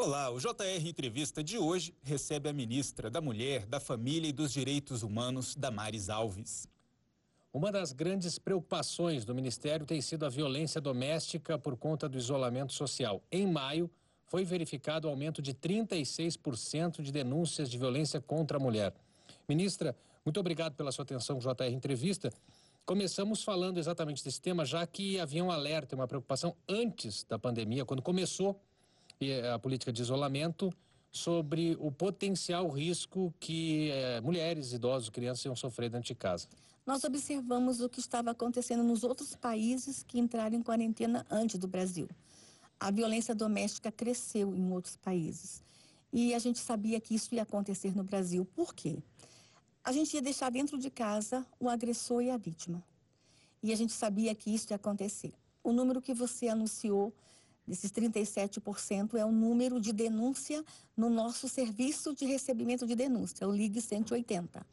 Olá, o JR Entrevista de hoje recebe a ministra da Mulher, da Família e dos Direitos Humanos, Damares Alves. Uma das grandes preocupações do Ministério tem sido a violência doméstica por conta do isolamento social. Em maio, foi verificado o aumento de 36% de denúncias de violência contra a mulher. Ministra, muito obrigado pela sua atenção JR Entrevista. Começamos falando exatamente desse tema, já que havia um alerta, uma preocupação antes da pandemia, quando começou a política de isolamento sobre o potencial risco que é, mulheres, idosos, crianças iam sofrer dentro de casa. Nós observamos o que estava acontecendo nos outros países que entraram em quarentena antes do Brasil. A violência doméstica cresceu em outros países. E a gente sabia que isso ia acontecer no Brasil. Por quê? A gente ia deixar dentro de casa o agressor e a vítima. E a gente sabia que isso ia acontecer. O número que você anunciou desses 37% é o número de denúncia no nosso serviço de recebimento de denúncia, o Ligue 180.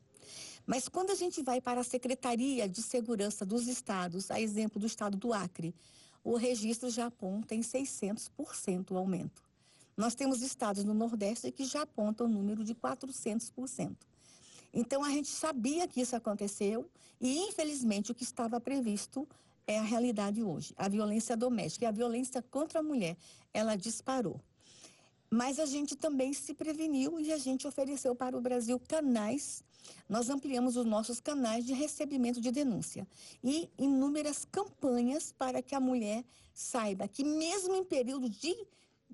Mas quando a gente vai para a Secretaria de Segurança dos Estados, a exemplo do estado do Acre, o registro já aponta em 600% o aumento. Nós temos estados no Nordeste que já apontam o número de 400%. Então a gente sabia que isso aconteceu e, infelizmente, o que estava previsto é a realidade hoje. A violência doméstica e a violência contra a mulher, ela disparou. Mas a gente também se preveniu e a gente ofereceu para o Brasil canais. Nós ampliamos os nossos canais de recebimento de denúncia e inúmeras campanhas para que a mulher saiba que, mesmo em período de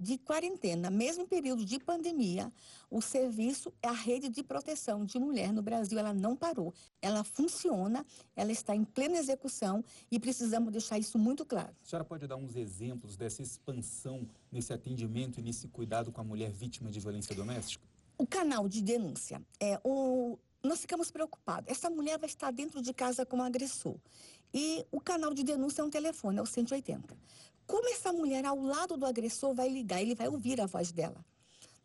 de quarentena, mesmo em período de pandemia, o serviço, a rede de proteção de mulher no Brasil, ela não parou. Ela funciona, ela está em plena execução e precisamos deixar isso muito claro. A senhora pode dar uns exemplos dessa expansão nesse atendimento e nesse cuidado com a mulher vítima de violência doméstica? O canal de denúncia é o nós ficamos preocupados. Essa mulher vai estar dentro de casa com o agressor. E o canal de denúncia é um telefone, é o 180 como essa mulher ao lado do agressor vai ligar, ele vai ouvir a voz dela.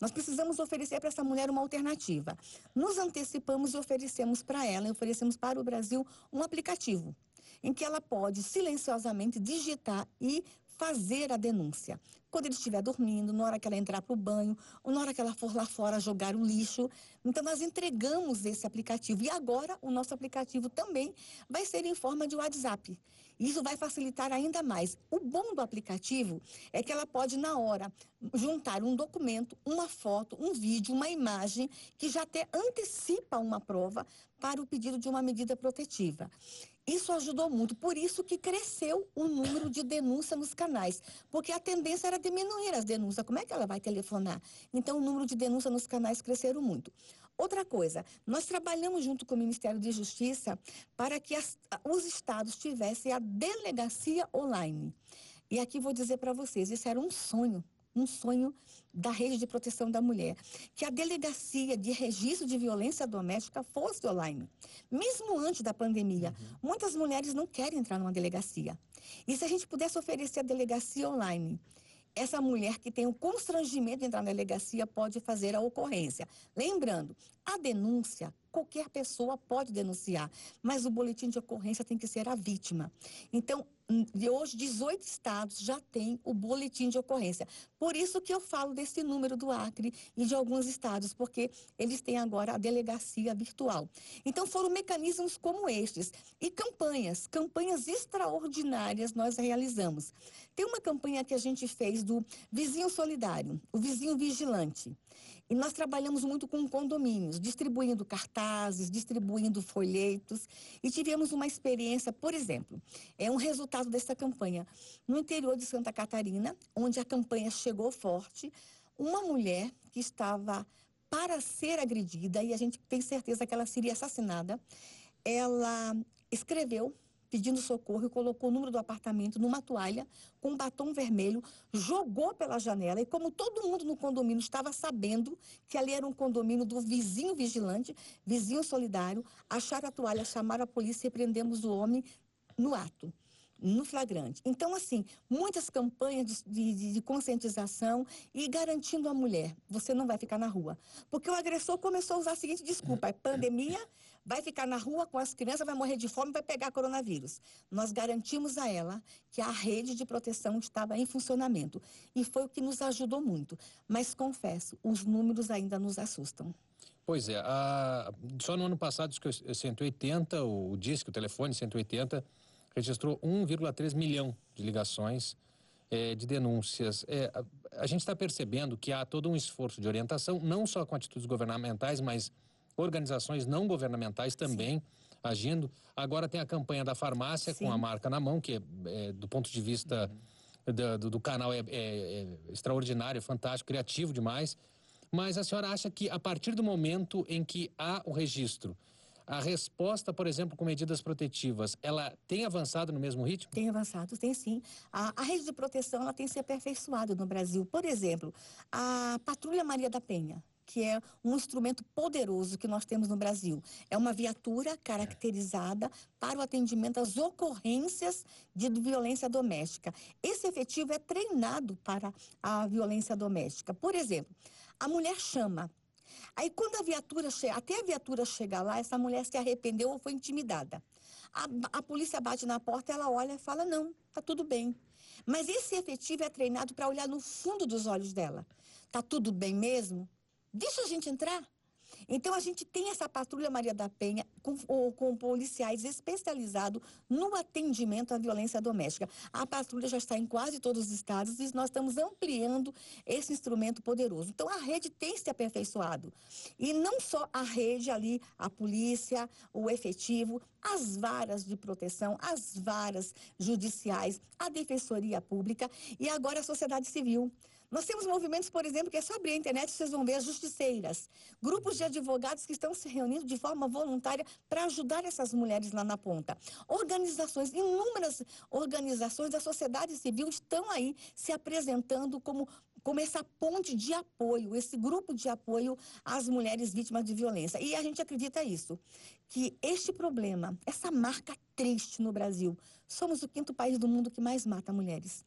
Nós precisamos oferecer para essa mulher uma alternativa. Nos antecipamos e oferecemos para ela, oferecemos para o Brasil um aplicativo em que ela pode silenciosamente digitar e fazer a denúncia. Quando ele estiver dormindo, na hora que ela entrar para o banho, ou na hora que ela for lá fora jogar o lixo. Então, nós entregamos esse aplicativo. E agora, o nosso aplicativo também vai ser em forma de WhatsApp. Isso vai facilitar ainda mais. O bom do aplicativo é que ela pode, na hora, juntar um documento, uma foto, um vídeo, uma imagem, que já até antecipa uma prova para o pedido de uma medida protetiva. Isso ajudou muito, por isso que cresceu o número de denúncia nos canais, porque a tendência era diminuir as denúncias. Como é que ela vai telefonar? Então, o número de denúncias nos canais cresceram muito. Outra coisa, nós trabalhamos junto com o Ministério de Justiça para que as, os estados tivessem a delegacia online. E aqui vou dizer para vocês, isso era um sonho um sonho da rede de proteção da mulher, que a delegacia de registro de violência doméstica fosse online. Mesmo antes da pandemia, uhum. muitas mulheres não querem entrar numa delegacia. E se a gente pudesse oferecer a delegacia online, essa mulher que tem o constrangimento de entrar na delegacia pode fazer a ocorrência. Lembrando, a denúncia, qualquer pessoa pode denunciar, mas o boletim de ocorrência tem que ser a vítima. Então, de hoje, 18 estados já têm o boletim de ocorrência. Por isso que eu falo desse número do Acre e de alguns estados, porque eles têm agora a delegacia virtual. Então, foram mecanismos como estes. E campanhas, campanhas extraordinárias nós realizamos. Tem uma campanha que a gente fez do Vizinho Solidário, o Vizinho Vigilante. E nós trabalhamos muito com condomínios, distribuindo cartazes, distribuindo folhetos. E tivemos uma experiência, por exemplo, é um resultado dessa campanha. No interior de Santa Catarina, onde a campanha chegou forte, uma mulher que estava para ser agredida, e a gente tem certeza que ela seria assassinada, ela escreveu pedindo socorro e colocou o número do apartamento numa toalha com um batom vermelho, jogou pela janela e como todo mundo no condomínio estava sabendo que ali era um condomínio do vizinho vigilante, vizinho solidário, acharam a toalha, chamaram a polícia e prendemos o homem no ato no flagrante. Então, assim, muitas campanhas de, de, de, conscientização e garantindo a mulher, você não vai ficar na rua. Porque o agressor começou a usar a seguinte desculpa, é pandemia, vai ficar na rua com as crianças, vai morrer de fome, vai pegar coronavírus. Nós garantimos a ela que a rede de proteção estava em funcionamento e foi o que nos ajudou muito. Mas confesso, os números ainda nos assustam. Pois é, a, só no ano passado, o 180, o, o disco, o telefone 180, registrou 1,3 milhão de ligações é, de denúncias. É, a, a, gente está percebendo que há todo um esforço de orientação, não só com atitudes governamentais, mas organizações não governamentais também Sim. agindo. Agora tem a campanha da farmácia Sim. com a marca na mão, que é, é do ponto de vista uhum. do, do, canal é, é, é extraordinário, fantástico, criativo demais. Mas a senhora acha que a partir do momento em que há o registro, a resposta, por exemplo, com medidas protetivas, ela tem avançado no mesmo ritmo? Tem avançado, tem sim. A, a rede de proteção ela tem se aperfeiçoado no Brasil. Por exemplo, a Patrulha Maria da Penha, que é um instrumento poderoso que nós temos no Brasil. É uma viatura caracterizada para o atendimento às ocorrências de violência doméstica. Esse efetivo é treinado para a violência doméstica. Por exemplo, a mulher chama. Aí quando a viatura chega, até a viatura chegar lá, essa mulher se arrependeu ou foi intimidada. A, a polícia bate na porta, ela olha e fala: não, tá tudo bem. Mas esse efetivo é treinado para olhar no fundo dos olhos dela. Tá tudo bem mesmo? Deixa a gente entrar. Então, a gente tem essa patrulha Maria da Penha com, com policiais especializados no atendimento à violência doméstica. A patrulha já está em quase todos os estados e nós estamos ampliando esse instrumento poderoso. Então, a rede tem se aperfeiçoado. E não só a rede ali, a polícia, o efetivo, as varas de proteção, as varas judiciais, a defensoria pública e agora a sociedade civil. Nós temos movimentos, por exemplo, que é só abrir a internet vocês vão ver as justiceiras. Grupos de advogados que estão se reunindo de forma voluntária para ajudar essas mulheres lá na ponta. Organizações, inúmeras organizações da sociedade civil estão aí se apresentando como como essa ponte de apoio, esse grupo de apoio às mulheres vítimas de violência. E a gente acredita isso, que este problema, essa marca triste no Brasil, somos o quinto país do mundo que mais mata mulheres.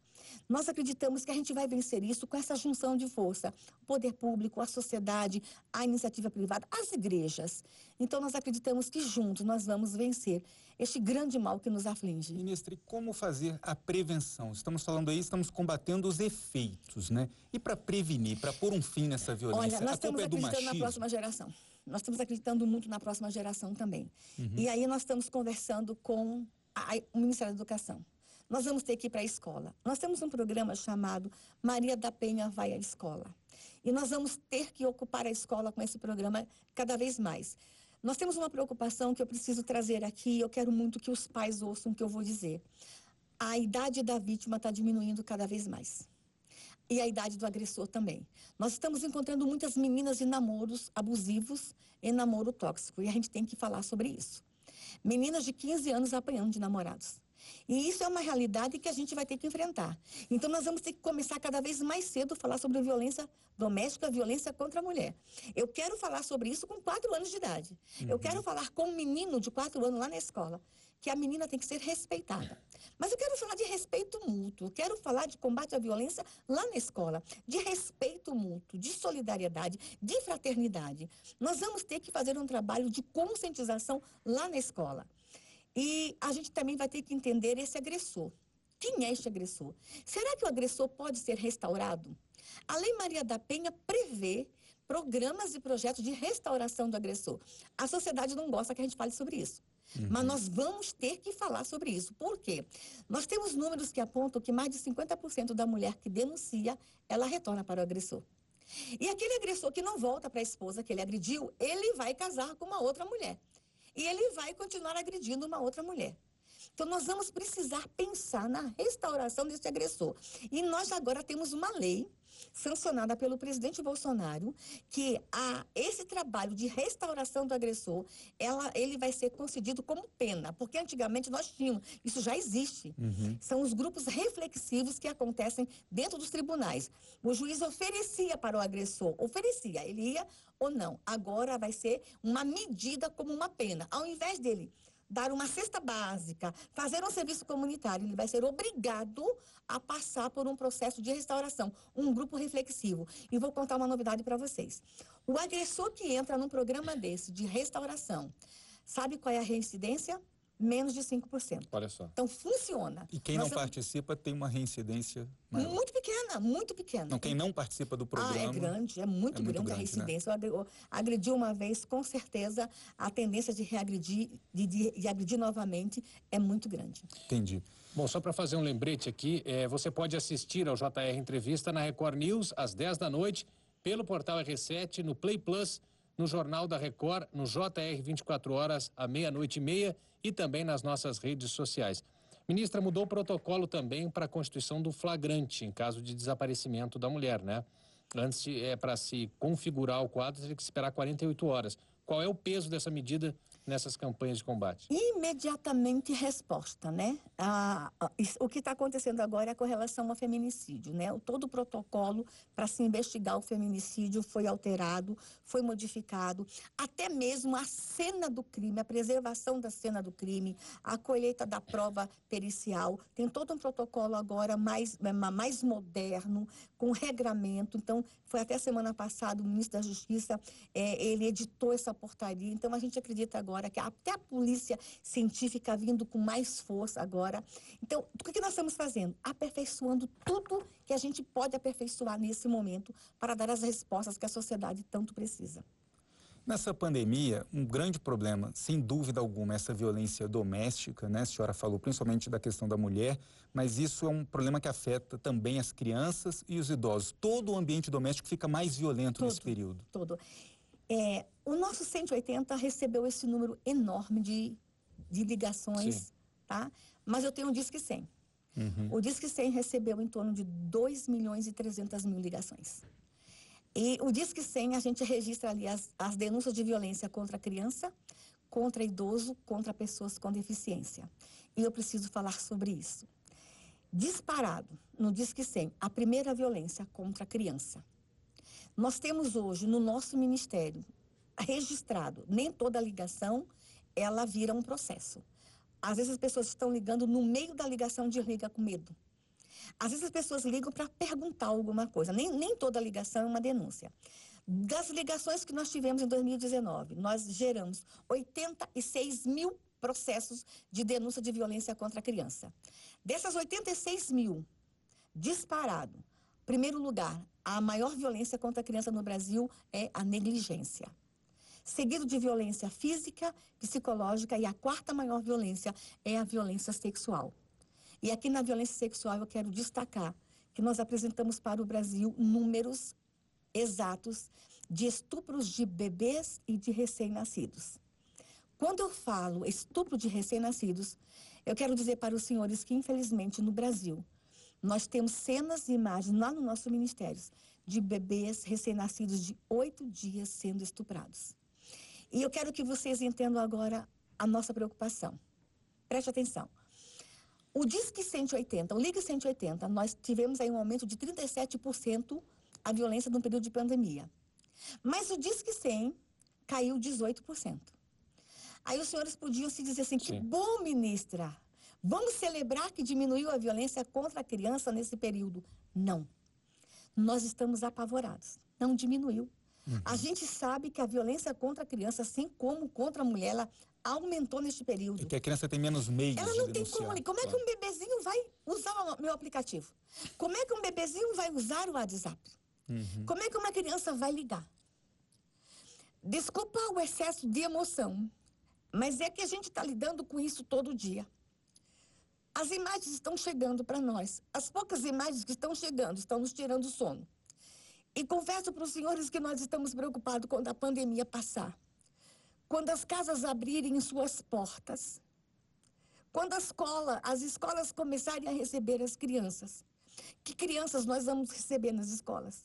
Nós acreditamos que a gente vai vencer isso com essa junção de força. O poder público, a sociedade, a iniciativa privada, as igrejas. Então, nós acreditamos que juntos nós vamos vencer este grande mal que nos aflige. Ministra, e como fazer a prevenção? Estamos falando aí, estamos combatendo os efeitos, né? E para prevenir, para pôr um fim nessa violência, Olha, nós estamos é acreditando na próxima geração. Nós estamos acreditando muito na próxima geração também. Uhum. E aí nós estamos conversando com a, o Ministério da Educação nós vamos ter que ir para a escola. Nós temos um programa chamado Maria da Penha Vai à Escola. E nós vamos ter que ocupar a escola com esse programa cada vez mais. Nós temos uma preocupação que eu preciso trazer aqui, eu quero muito que os pais ouçam o que eu vou dizer. A idade da vítima está diminuindo cada vez mais. E a idade do agressor também. Nós estamos encontrando muitas meninas em namoros abusivos, em namoro tóxico, e a gente tem que falar sobre isso. Meninas de 15 anos apanhando de namorados. E isso é uma realidade que a gente vai ter que enfrentar. Então, nós vamos ter que começar cada vez mais cedo a falar sobre violência doméstica, violência contra a mulher. Eu quero falar sobre isso com quatro anos de idade. Uhum. Eu quero falar com um menino de quatro anos lá na escola, que a menina tem que ser respeitada. Mas eu quero falar de respeito mútuo, quero falar de combate à violência lá na escola, de respeito mútuo, de solidariedade, de fraternidade. Nós vamos ter que fazer um trabalho de conscientização lá na escola. E a gente também vai ter que entender esse agressor. Quem é este agressor? Será que o agressor pode ser restaurado? A Lei Maria da Penha prevê programas e projetos de restauração do agressor. A sociedade não gosta que a gente fale sobre isso. Uhum. Mas nós vamos ter que falar sobre isso. Por quê? Nós temos números que apontam que mais de 50% da mulher que denuncia, ela retorna para o agressor. E aquele agressor que não volta para a esposa que ele agrediu, ele vai casar com uma outra mulher e ele vai continuar agredindo uma outra mulher. Então, nós vamos precisar pensar na restauração desse agressor. E nós agora temos uma lei sancionada pelo presidente Bolsonaro que a, esse trabalho de restauração do agressor, ela, ele vai ser concedido como pena, porque antigamente nós tínhamos, isso já existe. Uhum. São os grupos reflexivos que acontecem dentro dos tribunais. O juiz oferecia para o agressor, oferecia, ele ia ou não. Agora vai ser uma medida como uma pena. Ao invés dele dar uma cesta básica, fazer um serviço comunitário, ele vai ser obrigado a passar por um processo de restauração, um grupo reflexivo. E vou contar uma novidade para vocês. O agressor que entra num programa desse de restauração, Sabe qual é a reincidência? Menos de 5%. Olha só. Então funciona. E quem Nós não participa tem uma reincidência maior. Muito pequena, muito pequena. Não, quem não participa do programa. Ah, é grande, é muito é muito grande a grande, né? reincidência. Eu agre- eu agredi uma vez, com certeza, a tendência de reagredir, de, de, de agredir novamente é muito grande. Entendi. Bom, só para fazer um lembrete aqui, eh, você pode assistir ao JR Entrevista na Record News às 10 da noite, pelo portal R7, no Play Plus, no Jornal da Record, no JR 24 horas, à meia-noite e meia e também nas nossas redes sociais. Ministra, mudou o protocolo também para a constituição do flagrante, em caso de desaparecimento da mulher, né? Antes, é, para se configurar o quadro, teria que esperar 48 horas. Qual é o peso dessa medida nessas campanhas de combate? Imediatamente resposta, né? Ah, isso- o que está acontecendo agora é com relação ao feminicídio, né? O- Todo o protocolo para se investigar o feminicídio foi alterado, foi modificado, até mesmo a cena do crime, a preservação da cena do crime, a colheita da prova pericial, tem todo um protocolo agora mais, ma- mais moderno, com regramento. Então, foi até semana passada o ministro da Justiça, eh, ele editou essa portaria. Então, a gente acredita agora que até a polícia científica vindo com mais força agora. Então, o que que nós estamos fazendo? Aperfeiçoando tudo que a gente pode aperfeiçoar nesse momento para dar as respostas que a sociedade tanto precisa. Nessa pandemia, um grande problema, sem dúvida alguma, é essa violência doméstica, né? A senhora falou principalmente da questão da mulher, mas isso é um problema que afeta também as crianças e os idosos. Todo o ambiente doméstico fica mais violento nesse Todo. período. todo. É, o nosso 180 recebeu esse número enorme de, de ligações, Sim. tá? Mas eu tenho um Disque 100. Uhum. O Disque 100 recebeu em torno de 2 milhões e 300 mil ligações. E o Disque 100, a gente registra ali as, as denúncias de violência contra a criança, contra idoso, contra pessoas com deficiência. E eu preciso falar sobre isso. Disparado no Disque 100, a primeira violência contra a criança. Nós temos hoje no nosso ministério registrado, nem toda ligação ela vira um processo. Às vezes as pessoas estão ligando no meio da ligação desliga com medo. Às vezes as pessoas ligam para perguntar alguma coisa. Nem, nem toda ligação é uma denúncia. Das ligações que nós tivemos em 2019, nós geramos 86 mil processos de denúncia de violência contra a criança. Dessas 86 mil, disparado, primeiro lugar, a maior violência contra a criança no Brasil é a negligência. Seguido de violência física, psicológica e a quarta maior violência é a violência sexual. E aqui na violência sexual eu quero destacar que nós apresentamos para o Brasil números exatos de estupros de bebês e de recém-nascidos. Quando eu falo estupro de recém-nascidos, eu quero dizer para os senhores que, infelizmente, no Brasil, nós temos cenas e imagens lá no nosso ministério de bebês recém-nascidos de oito dias sendo estuprados. E eu quero que vocês entendam agora a nossa preocupação. Preste atenção. O Disque 180, o Ligue 180, nós tivemos aí um aumento de 37% a violência no período de pandemia. Mas o Disque 100 caiu 18%. Aí os senhores podiam se dizer assim, que Sim. bom, ministra, vamos celebrar que diminuiu a violência contra a criança nesse período. Não. Nós estamos apavorados. Não diminuiu. A gente sabe que a violência contra a criança, assim como contra a mulher, ela aumentou neste período. E que a criança tem menos meios Ela de não tem denunciar. como. Como é que um bebezinho vai usar o meu aplicativo? Como é que um bebezinho vai usar o WhatsApp? Uhum. Como é que uma criança vai ligar? Desculpa o excesso de emoção, mas é que a gente está lidando com isso todo dia. As imagens estão chegando para nós. As poucas imagens que estão chegando estão nos tirando o sono. E confesso para os senhores que nós estamos preocupados quando a pandemia passar. Quando as casas abrirem suas portas. Quando a escola, as escolas começarem a receber as crianças. Que crianças nós vamos receber nas escolas?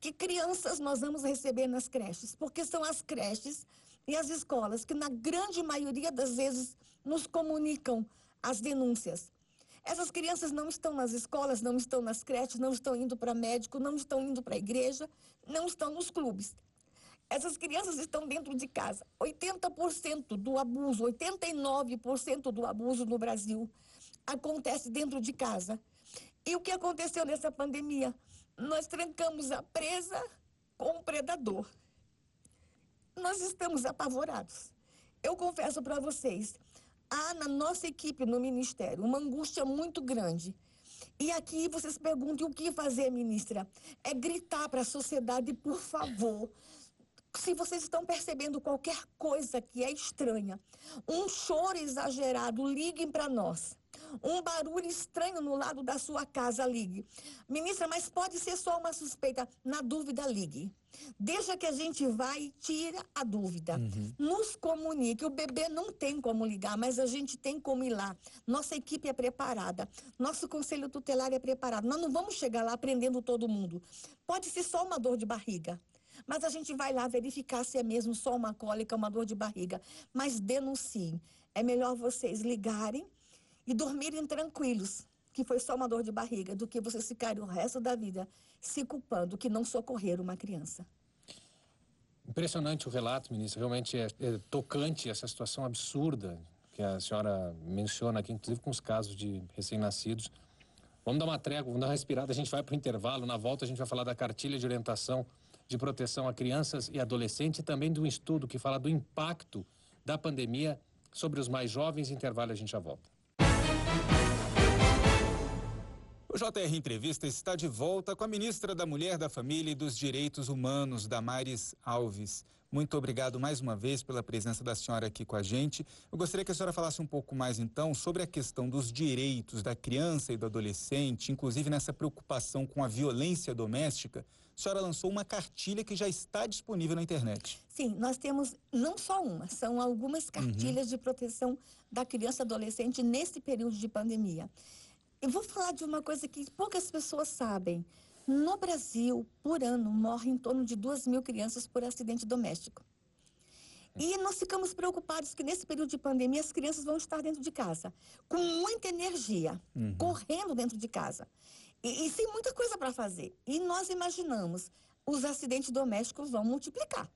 Que crianças nós vamos receber nas creches? Porque são as creches e as escolas que, na grande maioria das vezes, nos comunicam as denúncias. Essas crianças não estão nas escolas, não estão nas creches, não estão indo para médico, não estão indo para a igreja, não estão nos clubes. Essas crianças estão dentro de casa. 80% do abuso, 89% do abuso no Brasil acontece dentro de casa. E o que aconteceu nessa pandemia? Nós trancamos a presa com o predador. Nós estamos apavorados. Eu confesso para vocês, há na nossa equipe no Ministério uma angústia muito grande. E aqui vocês perguntam o que fazer, ministra? É gritar para a sociedade, por favor. Se vocês estão percebendo qualquer coisa que é estranha, um choro exagerado, liguem para nós um barulho estranho no lado da sua casa, ligue. Ministra, mas pode ser só uma suspeita. Na dúvida, ligue. Deixa que a gente vai, tira a dúvida. Uhum. Nos comunique. O bebê não tem como ligar, mas a gente tem como ir lá. Nossa equipe é preparada. Nosso conselho tutelar é preparado. Nós não vamos chegar lá aprendendo todo mundo. Pode ser só uma dor de barriga. Mas a gente vai lá verificar se é mesmo só uma cólica, uma dor de barriga. Mas denunciem. É melhor vocês ligarem e dormirem tranquilos, que foi só uma dor de barriga, do que vocês ficarem o resto da vida se culpando que não socorreram uma criança. Impressionante o relato, ministro. Realmente é, é tocante essa situação absurda que a senhora menciona aqui, inclusive com os casos de recém-nascidos. Vamos dar uma trégua, vamos dar uma respirada, a gente vai para o intervalo. Na volta a gente vai falar da cartilha de orientação de proteção a crianças e adolescentes e também do estudo que fala do impacto da pandemia sobre os mais jovens. Intervalo a gente já volta. O JR Entrevista está de volta com a ministra da Mulher, da Família e dos Direitos Humanos, Damares Alves. Muito obrigado mais uma vez pela presença da senhora aqui com a gente. Eu gostaria que a senhora falasse um pouco mais então sobre a questão dos direitos da criança e do adolescente, inclusive nessa preocupação com a violência doméstica. A senhora lançou uma cartilha que já está disponível na internet. Sim, nós temos não só uma, são algumas cartilhas uhum. de proteção da criança e adolescente nesse período de pandemia. Eu vou falar de uma coisa que poucas pessoas sabem. No Brasil, por ano, morrem em torno de duas mil crianças por acidente doméstico. E nós ficamos preocupados que nesse período de pandemia as crianças vão estar dentro de casa, com muita energia, uhum. correndo dentro de casa. E, e sem muita coisa para fazer. E nós imaginamos, os acidentes domésticos vão multiplicar.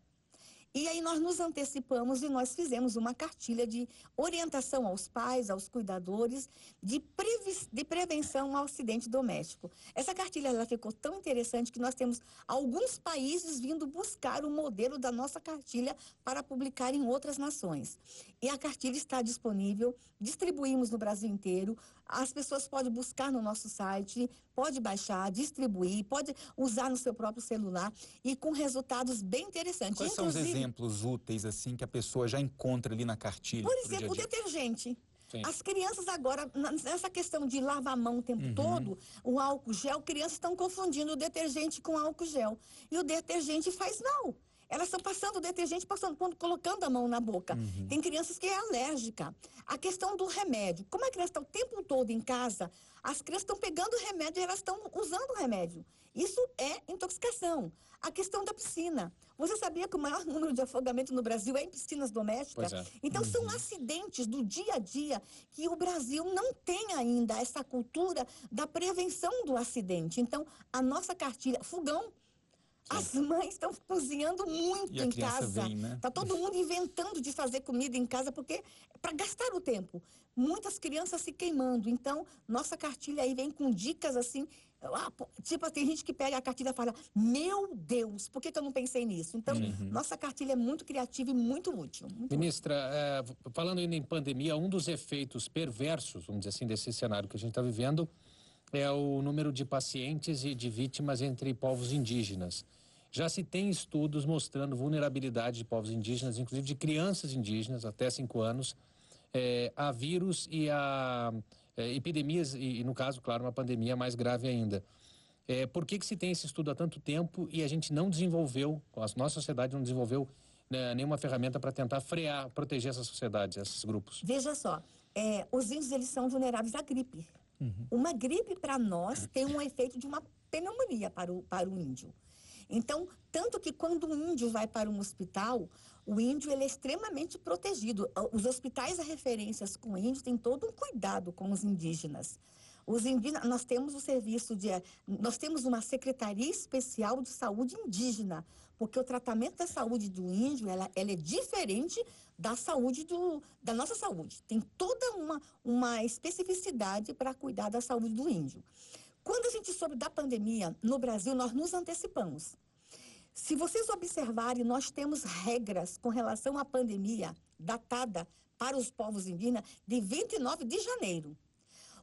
E aí nós nos antecipamos e nós fizemos uma cartilha de orientação aos pais, aos cuidadores, de, de prevenção ao acidente doméstico. Essa cartilha ela ficou tão interessante que nós temos alguns países vindo buscar o modelo da nossa cartilha para publicar em outras nações. E a cartilha está disponível, distribuímos no Brasil inteiro. As pessoas podem buscar no nosso site, pode baixar, distribuir, pode usar no seu próprio celular e com resultados bem interessantes. Quais Inclusive, são os exemplos úteis assim que a pessoa já encontra ali na cartilha? Por exemplo, dia -dia? o detergente. Sim. As crianças agora, nessa questão de lavar a mão o tempo uhum. todo, o álcool gel, crianças estão confundindo o detergente com álcool gel. E o detergente faz mal. Elas estão passando detergente, passando, colocando a mão na boca. Uhum. Tem crianças que é alérgica. A questão do remédio. Como a criança está o tempo todo em casa, as crianças estão pegando o remédio e elas estão usando o remédio. Isso é intoxicação. A questão da piscina. Você sabia que o maior número de afogamento no Brasil é em piscinas domésticas? É. Então, uhum. são acidentes do dia a dia que o Brasil não tem ainda essa cultura da prevenção do acidente. Então, a nossa cartilha, fogão, as mães estão cozinhando muito em casa. Vem, né? Tá todo mundo inventando de fazer comida em casa porque para gastar o tempo. Muitas crianças se queimando. Então, nossa cartilha aí vem com dicas assim. Ah, tipo, tem gente que pega a cartilha e fala: Meu Deus, por que, que eu não pensei nisso? Então, uhum. nossa cartilha é muito criativa e muito útil. Muito Ministra, é, falando ainda em pandemia, um dos efeitos perversos, vamos dizer assim, desse cenário que a gente está vivendo é o número de pacientes e de vítimas entre povos indígenas. Já se tem estudos mostrando vulnerabilidade de povos indígenas, inclusive de crianças indígenas até 5 anos, é, a vírus e a é, epidemias, e, no caso, claro, uma pandemia mais grave ainda. É, por que, que se tem esse estudo há tanto tempo e a gente não desenvolveu, a nossa sociedade não desenvolveu né, nenhuma ferramenta para tentar frear, proteger essas sociedades, esses grupos? Veja só, é, os índios eles são vulneráveis à gripe. Uhum. Uma gripe para nós tem um efeito de uma pneumonia para o, para o índio. Então, tanto que quando o índio vai para um hospital, o índio ele é extremamente protegido. Os hospitais a referências com índio têm todo um cuidado com os indígenas. Os indígenas, nós temos o serviço de, nós temos uma secretaria especial de saúde indígena, porque o tratamento da saúde do índio, ela, ela é diferente da saúde do, da nossa saúde. Tem toda uma, uma especificidade para cuidar da saúde do índio. Quando a gente soube da pandemia no Brasil, nós nos antecipamos. Se vocês observarem, nós temos regras com relação à pandemia datada para os povos indígenas de 29 de janeiro.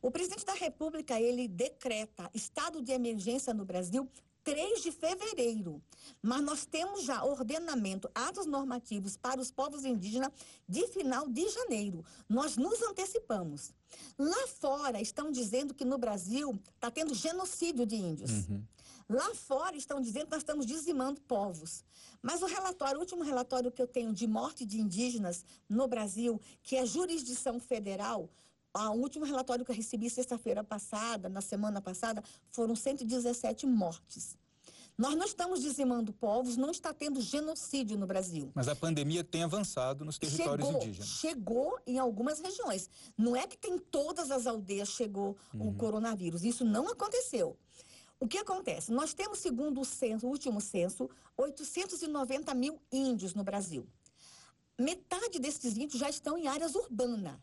O presidente da República, ele decreta estado de emergência no Brasil 3 de fevereiro. Mas nós temos já ordenamento, atos normativos para os povos indígenas de final de janeiro. Nós nos antecipamos. Lá fora estão dizendo que no Brasil está tendo genocídio de índios. Uhum. Lá fora estão dizendo que nós estamos dizimando povos. Mas o relatório, o último relatório que eu tenho de morte de indígenas no Brasil, que é jurisdição federal, o último relatório que eu recebi sexta-feira passada, na semana passada, foram 117 mortes. Nós não estamos dizimando povos, não está tendo genocídio no Brasil. Mas a pandemia tem avançado nos territórios chegou, indígenas. Chegou em algumas regiões. Não é que tem todas as aldeias chegou uhum. o coronavírus. Isso não aconteceu. O que acontece? Nós temos, segundo o, censo, o último censo, 890 mil índios no Brasil. Metade desses índios já estão em áreas urbanas.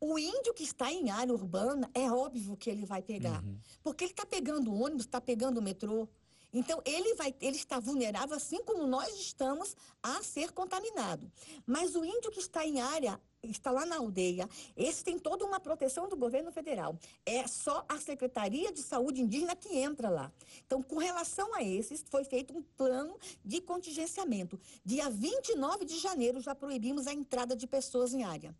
O índio que está em área urbana, é óbvio que ele vai pegar. Uhum. Porque ele está pegando ônibus, está pegando metrô. Então, ele, vai, ele está vulnerável, assim como nós estamos, a ser contaminado. Mas o índio que está em área está lá na aldeia, esse tem toda uma proteção do governo federal. É só a Secretaria de Saúde Indígena que entra lá. Então, com relação a esses, foi feito um plano de contingenciamento. Dia 29 de janeiro já proibimos a entrada de pessoas em área.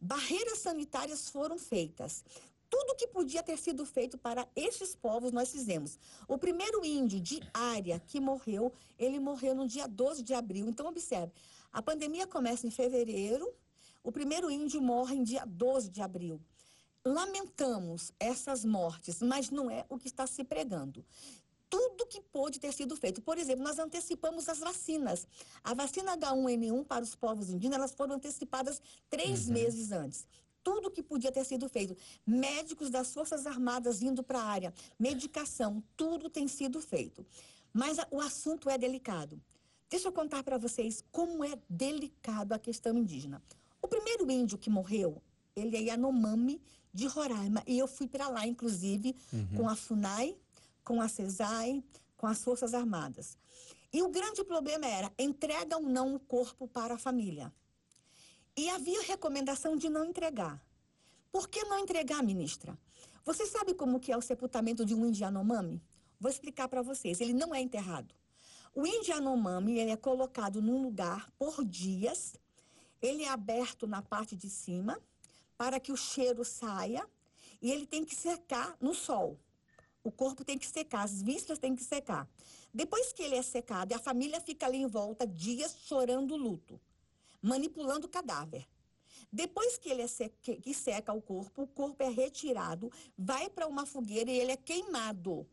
Barreiras sanitárias foram feitas tudo que podia ter sido feito para estes povos nós fizemos. O primeiro índio de área que morreu, ele morreu no dia 12 de abril. Então, observe, a pandemia começa em fevereiro, o primeiro índio morre em dia 12 de abril. Lamentamos essas mortes, mas não é o que está se pregando tudo que pôde ter sido feito. Por exemplo, nós antecipamos as vacinas. A vacina H1N1 para os povos indígenas, elas foram antecipadas três uhum. meses antes tudo que podia ter sido feito. Médicos das Forças Armadas indo para a área, medicação, tudo tem sido feito. Mas a, o assunto é delicado. Deixa eu contar para vocês como é delicado a questão indígena. O primeiro índio que morreu, ele é Yanomami de Roraima. E eu fui para lá, inclusive, uhum. com a FUNAI, com a CESAI, com as Forças Armadas. E o grande problema era entrega ou não o corpo para a família. E havia recomendação de não entregar. Por que não entregar, ministra? Você sabe como que é o sepultamento de um indianomami? Vou explicar para vocês. Ele não é enterrado. O indianomami ele é colocado num lugar por dias. Ele é aberto na parte de cima para que o cheiro saia e ele tem que secar no sol. O corpo tem que secar, as vísceras têm que secar. Depois que ele é secado, a família fica ali em volta dias chorando luto manipulando o cadáver. Depois que ele é que seca o corpo, o corpo é retirado, vai para uma fogueira e ele é queimado.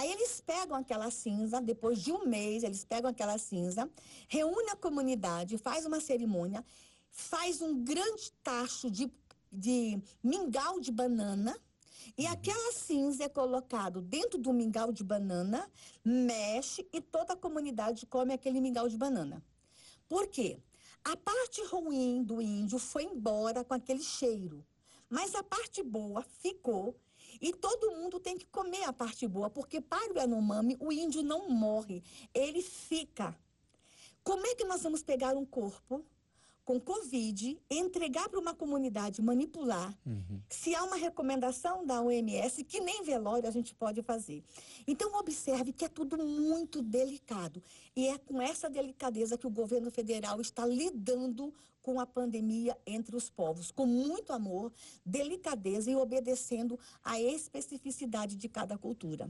Aí eles pegam aquela cinza, depois de um mês, eles pegam aquela cinza, reúne a comunidade, faz uma cerimônia, faz um grande tacho de, de mingau de banana, e uhum. aquela cinza é colocado dentro do mingau de banana, mexe e toda a comunidade come aquele mingau de banana. Por quê? A parte ruim do índio foi embora com aquele cheiro, mas a parte boa ficou e todo mundo tem que comer a parte boa, porque para o Yanomami o índio não morre, ele fica. Como é que nós vamos pegar um corpo com Covid, entregar para uma comunidade manipular, uhum. se há uma recomendação da OMS, que nem velório a gente pode fazer. Então, observe que é tudo muito delicado. E é com essa delicadeza que o governo federal está lidando com a pandemia entre os povos, com muito amor, delicadeza e obedecendo à especificidade de cada cultura.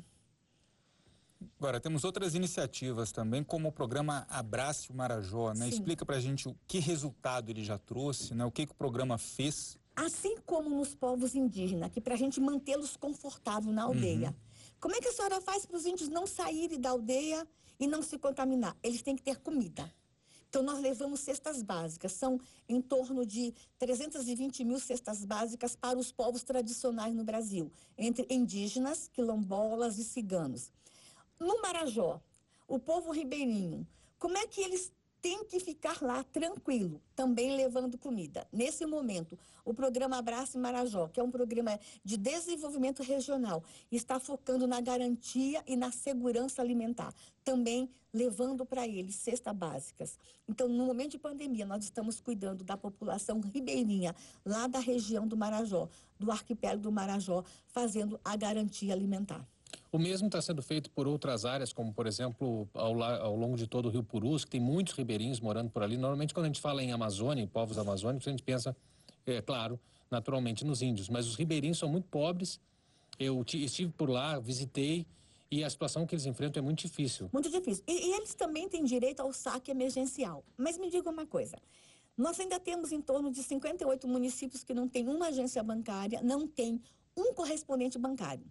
Agora, temos outras iniciativas também, como o programa Abrace o Marajó, né? Sim. Explica pra gente o que resultado ele já trouxe, né? O que, que o programa fez. Assim como nos povos indígenas, que para a gente mantê-los confortáveis na aldeia. Uhum. Como é que a senhora faz para os índios não saírem da aldeia e não se contaminar? Eles têm que ter comida. Então, nós levamos cestas básicas. São em torno de 320 mil cestas básicas para os povos tradicionais no Brasil, entre indígenas, quilombolas e ciganos. No Marajó, o povo ribeirinho, como é que eles tem que ficar lá tranquilo, também levando comida. Nesse momento, o programa Abraço Marajó, que é um programa de desenvolvimento regional, está focando na garantia e na segurança alimentar, também levando para eles cestas básicas. Então, no momento de pandemia, nós estamos cuidando da população ribeirinha, lá da região do Marajó, do arquipélago do Marajó, fazendo a garantia alimentar. O mesmo está sendo feito por outras áreas, como, por exemplo, ao, ao, longo de todo o Rio Purus, que tem muitos ribeirinhos morando por ali. Normalmente, quando a gente fala em Amazônia, em povos amazônicos, a gente pensa, é claro, naturalmente nos índios. Mas os ribeirinhos são muito pobres. Eu estive por lá, visitei, e a situação que eles enfrentam é muito difícil. Muito difícil. E, e eles também têm direito ao saque emergencial. Mas me diga uma coisa. Nós ainda temos em torno de 58 municípios que não têm uma agência bancária, não tem um correspondente bancário.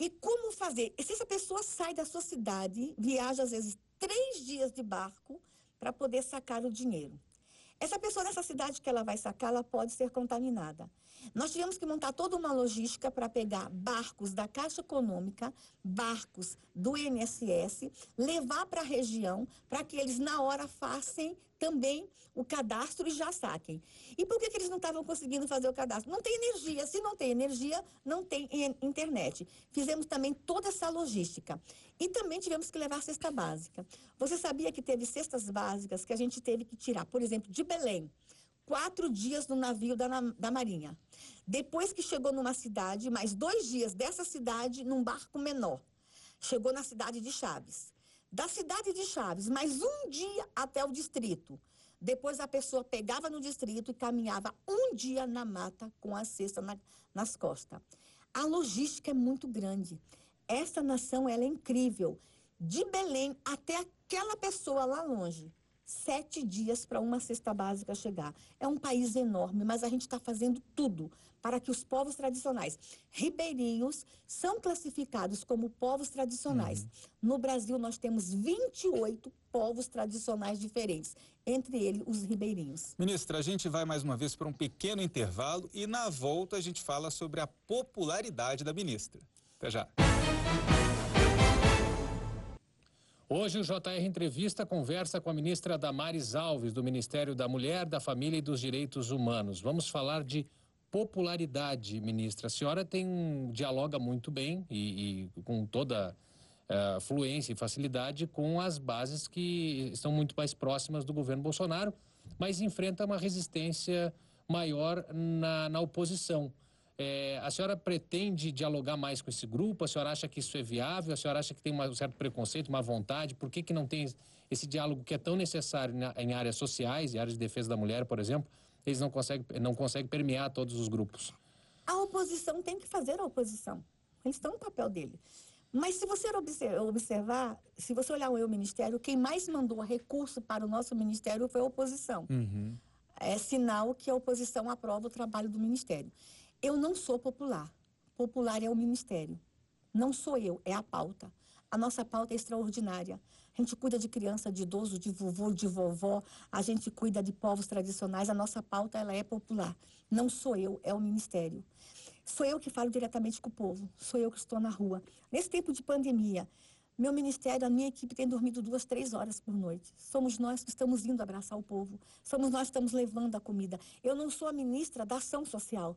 E como fazer? Se essa pessoa sai da sua cidade, viaja às vezes três dias de barco para poder sacar o dinheiro. Essa pessoa nessa cidade que ela vai sacar, ela pode ser contaminada. Nós tivemos que montar toda uma logística para pegar barcos da Caixa Econômica, barcos do INSS, levar para a região para que eles na hora façam também o cadastro e já saquem. E por que, que eles não estavam conseguindo fazer o cadastro? Não tem energia. Se não tem energia, não tem internet. Fizemos também toda essa logística. E também tivemos que levar cesta básica. Você sabia que teve cestas básicas que a gente teve que tirar, por exemplo, de Belém quatro dias no navio da, da Marinha. Depois que chegou numa cidade, mais dois dias dessa cidade num barco menor. Chegou na cidade de Chaves. Da cidade de Chaves, mais um dia até o distrito. Depois a pessoa pegava no distrito e caminhava um dia na mata com a cesta na, nas costas. A logística é muito grande. Essa nação ela é incrível. De Belém até aquela pessoa lá longe sete dias para uma cesta básica chegar. É um país enorme, mas a gente está fazendo tudo para que os povos tradicionais ribeirinhos são classificados como povos tradicionais. Uhum. No Brasil, nós temos 28 povos tradicionais diferentes, entre eles os ribeirinhos. Ministra, a gente vai mais uma vez para um pequeno intervalo e na volta a gente fala sobre a popularidade da ministra. Até já. Hoje o JR Entrevista conversa com a ministra Damares Alves, do Ministério da Mulher, da Família e dos Direitos Humanos. Vamos falar de popularidade, ministra. A senhora tem dialoga muito bem e, e com toda uh, fluência e facilidade com as bases que estão muito mais próximas do governo Bolsonaro, mas enfrenta uma resistência maior na, na oposição. É, a senhora pretende dialogar mais com esse grupo? A senhora acha que isso é viável? A senhora acha que tem um certo preconceito, uma vontade? Por que, que não tem esse diálogo que é tão necessário na, em áreas sociais, em áreas de defesa da mulher, por exemplo? Eles não conseguem, não conseguem permear todos os grupos. A oposição tem que fazer a oposição. Eles estão no papel dele. Mas se você observar, se você olhar o meu ministério, quem mais mandou recurso para o nosso ministério foi a oposição. Uhum. É sinal que a oposição aprova o trabalho do ministério. Eu não sou popular. Popular é o ministério. Não sou eu, é a pauta. A nossa pauta é extraordinária. A gente cuida de criança, de idoso, de vovô, de vovó. A gente cuida de povos tradicionais. A nossa pauta ela é popular. Não sou eu, é o ministério. Sou eu que falo diretamente com o povo. Sou eu que estou na rua. Nesse tempo de pandemia, meu ministério, a minha equipe tem dormido duas, três horas por noite. Somos nós que estamos indo abraçar o povo. Somos nós que estamos levando a comida. Eu não sou a ministra da ação social.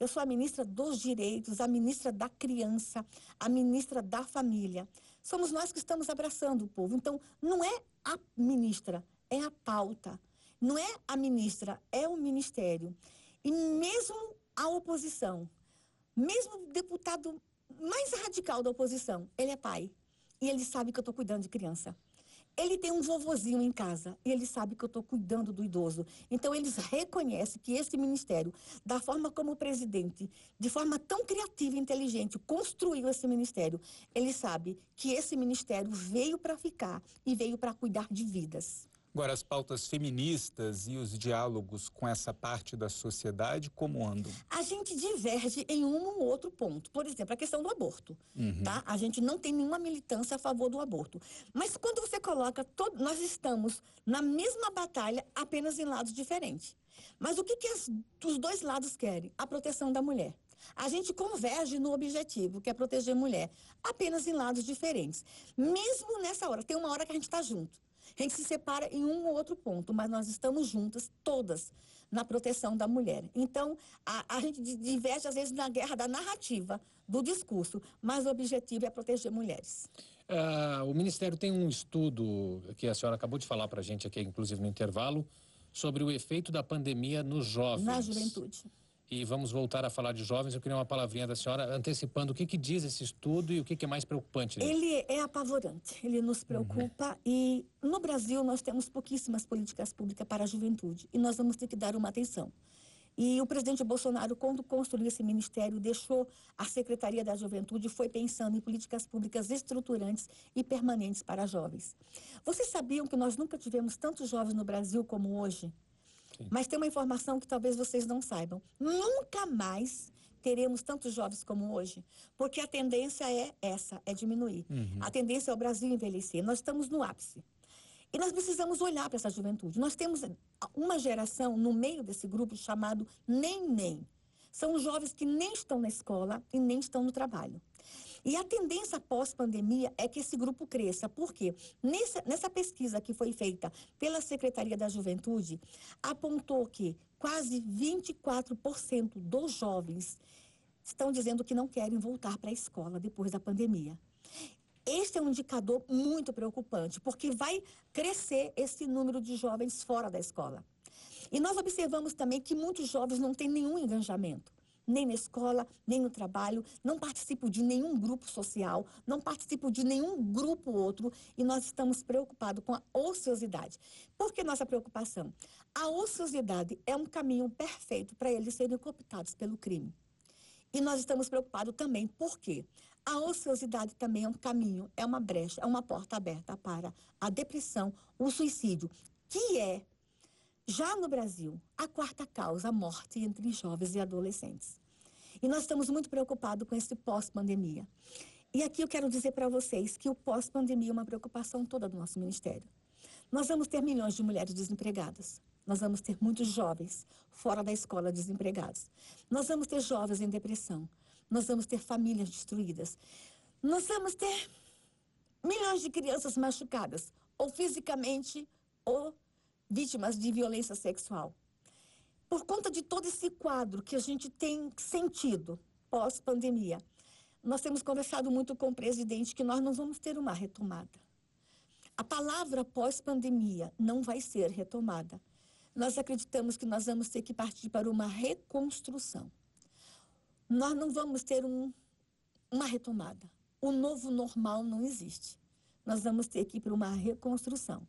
Eu sou a ministra dos direitos, a ministra da criança, a ministra da família. Somos nós que estamos abraçando o povo. Então, não é a ministra, é a pauta. Não é a ministra, é o ministério. E mesmo a oposição, mesmo o deputado mais radical da oposição, ele é pai. E ele sabe que eu estou cuidando de criança. Ele tem um vovozinho em casa e ele sabe que eu estou cuidando do idoso. Então, eles reconhecem que esse ministério, da forma como o presidente, de forma tão criativa e inteligente, construiu esse ministério, ele sabe que esse ministério veio para ficar e veio para cuidar de vidas. Agora, as pautas feministas e os diálogos com essa parte da sociedade, como andam? A gente diverge em um ou outro ponto. Por exemplo, a questão do aborto. Uhum. Tá? A gente não tem nenhuma militância a favor do aborto. Mas quando você coloca, todo, nós estamos na mesma batalha, apenas em lados diferentes. Mas o que, que as, os dois lados querem? A proteção da mulher. A gente converge no objetivo, que é proteger a mulher, apenas em lados diferentes. Mesmo nessa hora, tem uma hora que a gente está junto. A gente se separa em um ou outro ponto, mas nós estamos juntas, todas, na proteção da mulher. Então, a, a gente diverge, às vezes, na guerra da narrativa, do discurso, mas o objetivo é proteger mulheres. Uh, o Ministério tem um estudo que a senhora acabou de falar para a gente aqui, inclusive no intervalo, sobre o efeito da pandemia nos jovens. Na juventude e vamos voltar a falar de jovens. Eu queria uma palavrinha da senhora antecipando o que, que diz esse estudo e o que, que é mais preocupante. Ele é apavorante, ele nos preocupa uhum. e no Brasil nós temos pouquíssimas políticas públicas para a juventude e nós vamos ter que dar uma atenção. E o presidente Bolsonaro, quando construiu esse ministério, deixou a Secretaria da Juventude e foi pensando em políticas públicas estruturantes e permanentes para jovens. Vocês sabiam que nós nunca tivemos tantos jovens no Brasil como hoje? Mas tem uma informação que talvez vocês não saibam. Nunca mais teremos tantos jovens como hoje, porque a tendência é essa, é diminuir. Uhum. A tendência é o Brasil envelhecer. Nós estamos no ápice. E nós precisamos olhar para essa juventude. Nós temos uma geração no meio desse grupo chamado nem nem. São jovens que nem estão na escola e nem estão no trabalho. E a tendência pós-pandemia é que esse grupo cresça. Por quê? Nessa, nessa pesquisa que foi feita pela Secretaria da Juventude, apontou que quase 24% dos jovens estão dizendo que não querem voltar para a escola depois da pandemia. Este é um indicador muito preocupante, porque vai crescer esse número de jovens fora da escola. E nós observamos também que muitos jovens não têm nenhum engajamento nem na escola, nem no trabalho, não participo de nenhum grupo social, não participo de nenhum grupo outro e nós estamos preocupados com a ociosidade. Por que nossa preocupação? A ociosidade é um caminho perfeito para eles serem cooptados pelo crime. E nós estamos preocupados também, por quê? A ociosidade também é um caminho, é uma brecha, é uma porta aberta para a depressão, o suicídio, que é já no Brasil, a quarta causa, a morte entre jovens e adolescentes. E nós estamos muito preocupados com esse pós-pandemia. E aqui eu quero dizer para vocês que o pós-pandemia é uma preocupação toda do nosso ministério. Nós vamos ter milhões de mulheres desempregadas. Nós vamos ter muitos jovens fora da escola desempregados. Nós vamos ter jovens em depressão. Nós vamos ter famílias destruídas. Nós vamos ter milhões de crianças machucadas, ou fisicamente, ou vítimas de violência sexual. Por conta de todo esse quadro que a gente tem sentido pós-pandemia, nós temos conversado muito com o presidente que nós não vamos ter uma retomada. A palavra pós-pandemia não vai ser retomada. Nós acreditamos que nós vamos ter que partir para uma reconstrução. Nós não vamos ter um, uma retomada. O novo normal não existe. Nós vamos ter que ir para uma reconstrução.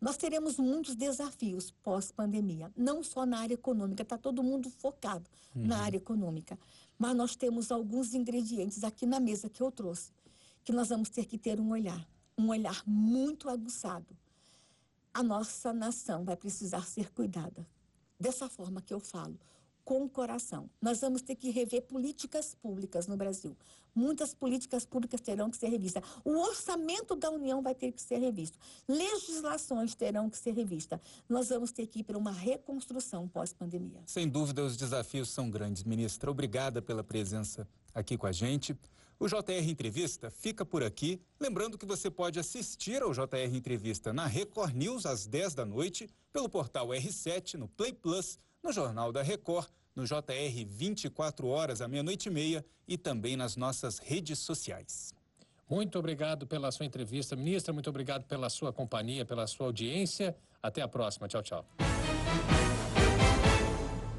Nós teremos muitos desafios pós-pandemia, não só na área econômica, está todo mundo focado uhum. na área econômica. Mas nós temos alguns ingredientes aqui na mesa que eu trouxe, que nós vamos ter que ter um olhar, um olhar muito aguçado. A nossa nação vai precisar ser cuidada. Dessa forma que eu falo, com o coração. Nós vamos ter que rever políticas públicas no Brasil. Muitas políticas públicas terão que ser revistas. O orçamento da União vai ter que ser revisto. Legislações terão que ser revistas. Nós vamos ter que ir para uma reconstrução pós-pandemia. Sem dúvida, os desafios são grandes. Ministra, obrigada pela presença aqui com a gente. O JR Entrevista fica por aqui. Lembrando que você pode assistir ao JR Entrevista na Record News às 10 da noite, pelo portal R7, no Play Plus, no Jornal da Record no JR 24 horas à meia-noite e meia e também nas nossas redes sociais. Muito obrigado pela sua entrevista, ministra. Muito obrigado pela sua companhia, pela sua audiência. Até a próxima. Tchau, tchau.